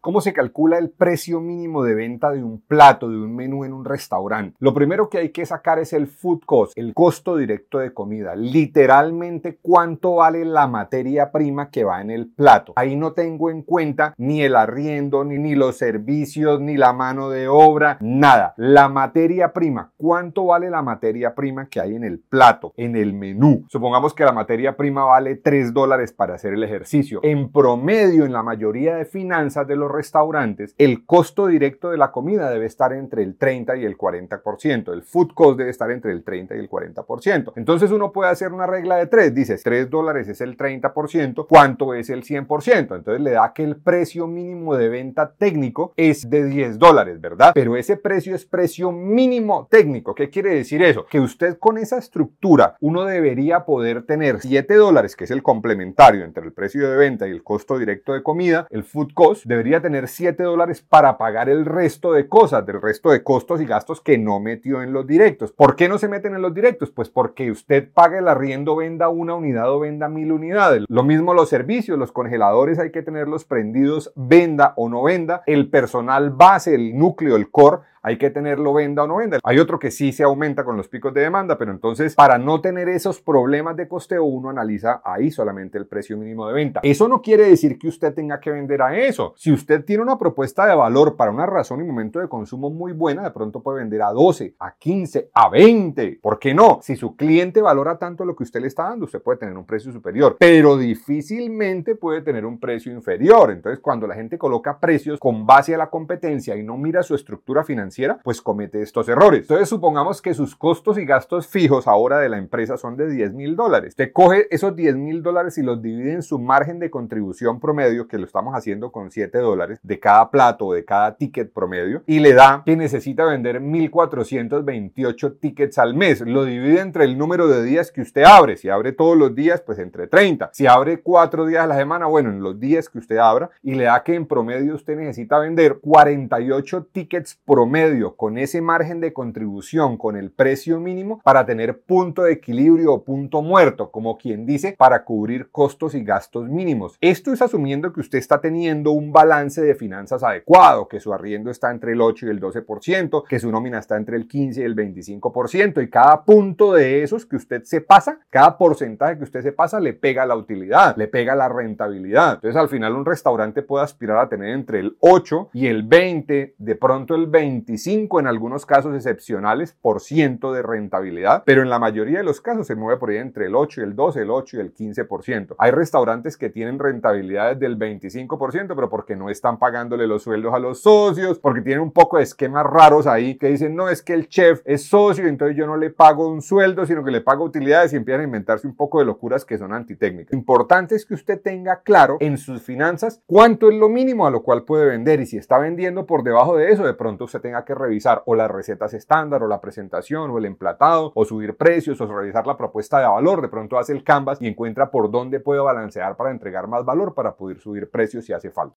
¿Cómo se calcula el precio mínimo de venta de un plato, de un menú en un restaurante? Lo primero que hay que sacar es el food cost, el costo directo de comida. Literalmente cuánto vale la materia prima que va en el plato. Ahí no tengo en cuenta ni el arriendo, ni, ni los servicios, ni la mano de obra, nada. La materia prima, cuánto vale la materia prima que hay en el plato, en el menú. Supongamos que la materia prima vale 3 dólares para hacer el ejercicio. En promedio, en la mayoría de finanzas de los restaurantes, el costo directo de la comida debe estar entre el 30 y el 40%. El food cost debe estar entre el 30 y el 40%. Entonces uno puede hacer una regla de 3. Dices, 3 dólares es el 30%. ¿Cuánto es el 100%? Entonces le da que el precio mínimo de venta técnico es de 10 dólares, ¿verdad? Pero ese precio es precio mínimo técnico. ¿Qué quiere decir eso? Que usted con esa estructura, uno debería poder tener 7 dólares, que es el complementario entre el precio de venta y el costo directo de comida, el food cost, debería tener 7 dólares para pagar el resto de cosas, del resto de costos y gastos que no metió en los directos. ¿Por qué no se meten en los directos? Pues porque usted paga el arriendo, venda una unidad o venda mil unidades. Lo mismo los servicios, los congeladores hay que tenerlos prendidos, venda o no venda. El personal base, el núcleo, el core hay que tenerlo venda o no venda. Hay otro que sí se aumenta con los picos de demanda, pero entonces para no tener esos problemas de costeo uno analiza ahí solamente el precio mínimo de venta. Eso no quiere decir que usted tenga que vender a eso. Si usted tiene una propuesta de valor para una razón y momento de consumo muy buena, de pronto puede vender a 12, a 15, a 20. ¿Por qué no? Si su cliente valora tanto lo que usted le está dando, usted puede tener un precio superior, pero difícilmente puede tener un precio inferior. Entonces, cuando la gente coloca precios con base a la competencia y no mira su estructura financiera, pues comete estos errores. Entonces supongamos que sus costos y gastos fijos ahora de la empresa son de 10 mil dólares. Usted coge esos 10 mil dólares y los divide en su margen de contribución promedio, que lo estamos haciendo con 7 dólares de cada plato o de cada ticket promedio, y le da que necesita vender 1.428 tickets al mes. Lo divide entre el número de días que usted abre. Si abre todos los días, pues entre 30. Si abre 4 días a la semana, bueno, en los días que usted abra, y le da que en promedio usted necesita vender 48 tickets promedio con ese margen de contribución, con el precio mínimo, para tener punto de equilibrio o punto muerto, como quien dice, para cubrir costos y gastos mínimos. Esto es asumiendo que usted está teniendo un balance de finanzas adecuado, que su arriendo está entre el 8 y el 12%, que su nómina está entre el 15 y el 25%, y cada punto de esos que usted se pasa, cada porcentaje que usted se pasa, le pega la utilidad, le pega la rentabilidad. Entonces, al final, un restaurante puede aspirar a tener entre el 8 y el 20, de pronto el 25 en algunos casos excepcionales por ciento de rentabilidad, pero en la mayoría de los casos se mueve por ahí entre el 8 y el 12, el 8 y el 15%. Hay restaurantes que tienen rentabilidades del 25%, pero porque no están pagándole los sueldos a los socios, porque tienen un poco de esquemas raros ahí que dicen, no, es que el chef es socio, entonces yo no le pago un sueldo, sino que le pago utilidades y empiezan a inventarse un poco de locuras que son antitécnicas. Importante es que usted tenga claro en sus finanzas cuánto es lo mínimo a lo cual puede vender y si está vendiendo por debajo de eso, de pronto usted tenga que revisar o las recetas estándar o la presentación o el emplatado o subir precios o revisar la propuesta de valor. De pronto hace el canvas y encuentra por dónde puedo balancear para entregar más valor para poder subir precios si hace falta.